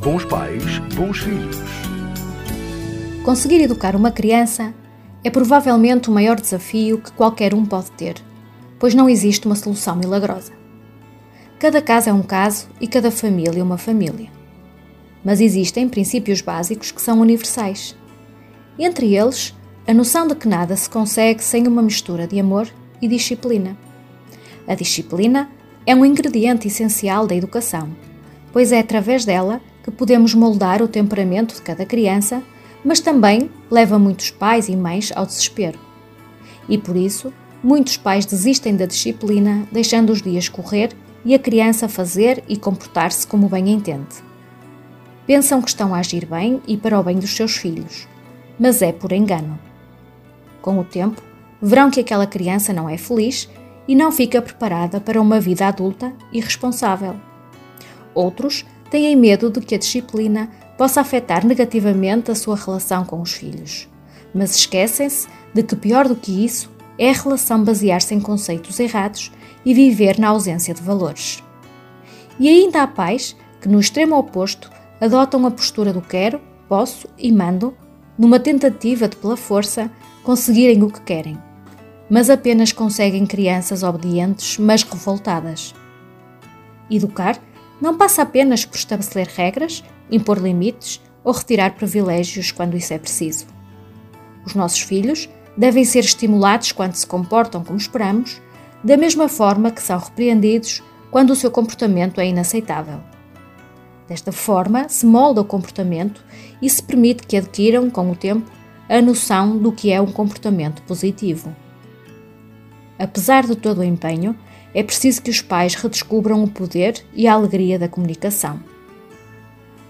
Bons pais, bons filhos. Conseguir educar uma criança é provavelmente o maior desafio que qualquer um pode ter, pois não existe uma solução milagrosa. Cada caso é um caso e cada família uma família. Mas existem princípios básicos que são universais. Entre eles, a noção de que nada se consegue sem uma mistura de amor e disciplina. A disciplina é um ingrediente essencial da educação, pois é através dela que podemos moldar o temperamento de cada criança, mas também leva muitos pais e mães ao desespero. E por isso, muitos pais desistem da disciplina, deixando os dias correr e a criança fazer e comportar-se como bem entende. Pensam que estão a agir bem e para o bem dos seus filhos, mas é por engano. Com o tempo, verão que aquela criança não é feliz e não fica preparada para uma vida adulta e responsável. Outros têm medo de que a disciplina possa afetar negativamente a sua relação com os filhos, mas esquecem-se de que pior do que isso é a relação basear-se em conceitos errados e viver na ausência de valores. E ainda há pais que, no extremo oposto, adotam a postura do quero, posso e mando, numa tentativa de, pela força, conseguirem o que querem mas apenas conseguem crianças obedientes, mas revoltadas. Educar não passa apenas por estabelecer regras, impor limites ou retirar privilégios quando isso é preciso. Os nossos filhos devem ser estimulados quando se comportam como esperamos, da mesma forma que são repreendidos quando o seu comportamento é inaceitável. Desta forma, se molda o comportamento e se permite que adquiram, com o tempo, a noção do que é um comportamento positivo. Apesar de todo o empenho, é preciso que os pais redescubram o poder e a alegria da comunicação.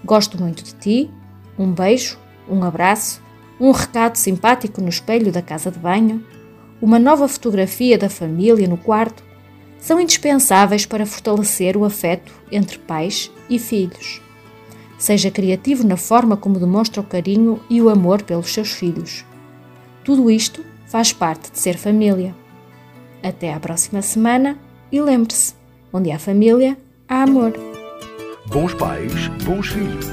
Gosto muito de ti, um beijo, um abraço, um recado simpático no espelho da casa de banho, uma nova fotografia da família no quarto, são indispensáveis para fortalecer o afeto entre pais e filhos. Seja criativo na forma como demonstra o carinho e o amor pelos seus filhos. Tudo isto faz parte de ser família. Até à próxima semana e lembre-se: onde há família, há amor. Bons pais, bons filhos.